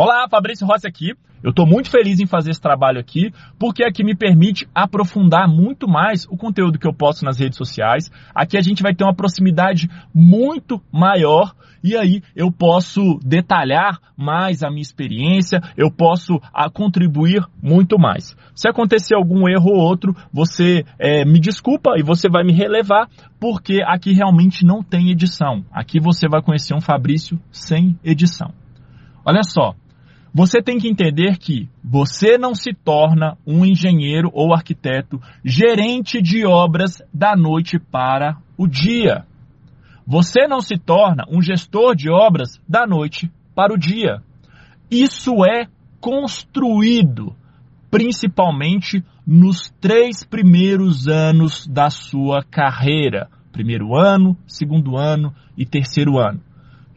Olá, Fabrício Rossi aqui. Eu estou muito feliz em fazer esse trabalho aqui, porque aqui me permite aprofundar muito mais o conteúdo que eu posto nas redes sociais. Aqui a gente vai ter uma proximidade muito maior e aí eu posso detalhar mais a minha experiência, eu posso a, ah, contribuir muito mais. Se acontecer algum erro ou outro, você é, me desculpa e você vai me relevar, porque aqui realmente não tem edição. Aqui você vai conhecer um Fabrício sem edição. Olha só, você tem que entender que você não se torna um engenheiro ou arquiteto gerente de obras da noite para o dia. Você não se torna um gestor de obras da noite para o dia. Isso é construído principalmente nos três primeiros anos da sua carreira: primeiro ano, segundo ano e terceiro ano.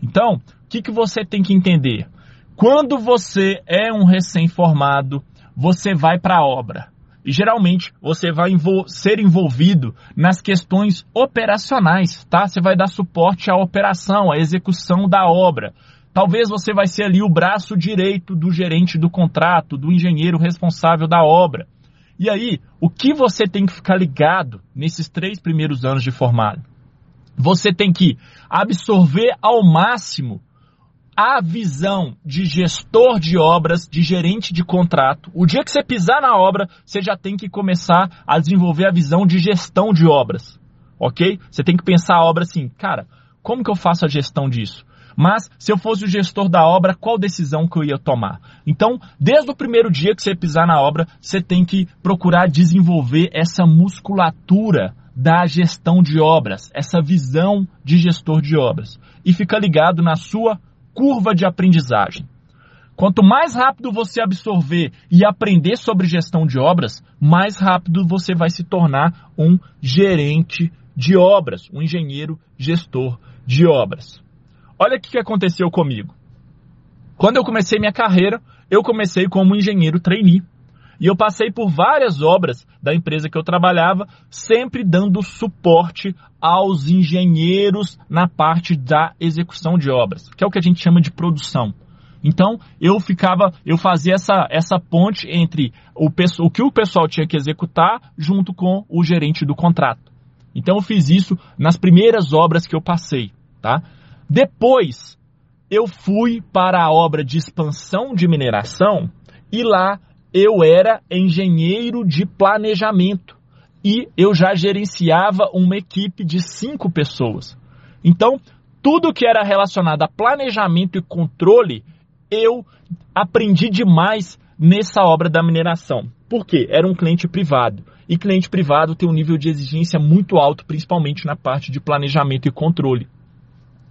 Então, o que, que você tem que entender? Quando você é um recém-formado, você vai para a obra. E geralmente você vai envol ser envolvido nas questões operacionais, tá? Você vai dar suporte à operação, à execução da obra. Talvez você vai ser ali o braço direito do gerente do contrato, do engenheiro responsável da obra. E aí, o que você tem que ficar ligado nesses três primeiros anos de formado? Você tem que absorver ao máximo a visão de gestor de obras, de gerente de contrato. O dia que você pisar na obra, você já tem que começar a desenvolver a visão de gestão de obras. Ok? Você tem que pensar a obra assim, cara, como que eu faço a gestão disso? Mas se eu fosse o gestor da obra, qual decisão que eu ia tomar? Então, desde o primeiro dia que você pisar na obra, você tem que procurar desenvolver essa musculatura da gestão de obras, essa visão de gestor de obras. E fica ligado na sua curva de aprendizagem. Quanto mais rápido você absorver e aprender sobre gestão de obras, mais rápido você vai se tornar um gerente de obras, um engenheiro gestor de obras. Olha o que aconteceu comigo. Quando eu comecei minha carreira, eu comecei como engenheiro trainee. E eu passei por várias obras da empresa que eu trabalhava, sempre dando suporte aos engenheiros na parte da execução de obras, que é o que a gente chama de produção. Então, eu ficava, eu fazia essa, essa ponte entre o, o que o pessoal tinha que executar junto com o gerente do contrato. Então, eu fiz isso nas primeiras obras que eu passei, tá? Depois, eu fui para a obra de expansão de mineração e lá eu era engenheiro de planejamento e eu já gerenciava uma equipe de cinco pessoas. Então, tudo que era relacionado a planejamento e controle, eu aprendi demais nessa obra da mineração. Por quê? Era um cliente privado. E cliente privado tem um nível de exigência muito alto, principalmente na parte de planejamento e controle.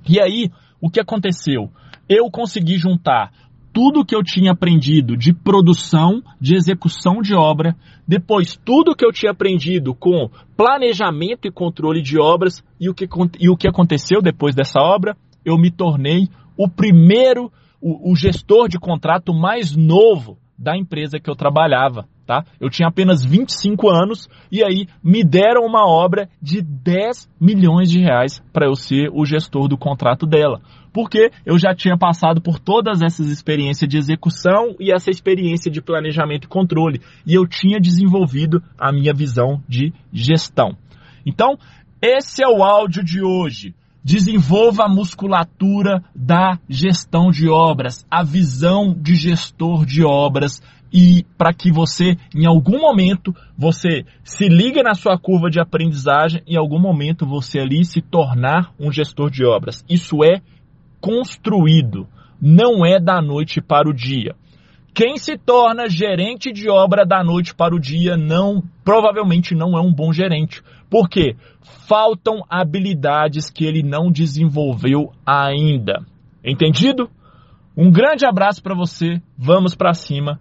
E aí, o que aconteceu? Eu consegui juntar tudo que eu tinha aprendido de produção, de execução de obra, depois tudo que eu tinha aprendido com planejamento e controle de obras e o que, e o que aconteceu depois dessa obra, eu me tornei o primeiro, o, o gestor de contrato mais novo da empresa que eu trabalhava, tá? Eu tinha apenas 25 anos e aí me deram uma obra de 10 milhões de reais para eu ser o gestor do contrato dela porque eu já tinha passado por todas essas experiências de execução e essa experiência de planejamento e controle, e eu tinha desenvolvido a minha visão de gestão. Então, esse é o áudio de hoje. Desenvolva a musculatura da gestão de obras, a visão de gestor de obras e para que você, em algum momento, você se liga na sua curva de aprendizagem em algum momento você ali se tornar um gestor de obras. Isso é construído, não é da noite para o dia. Quem se torna gerente de obra da noite para o dia não, provavelmente não é um bom gerente. Por quê? Faltam habilidades que ele não desenvolveu ainda. Entendido? Um grande abraço para você. Vamos para cima.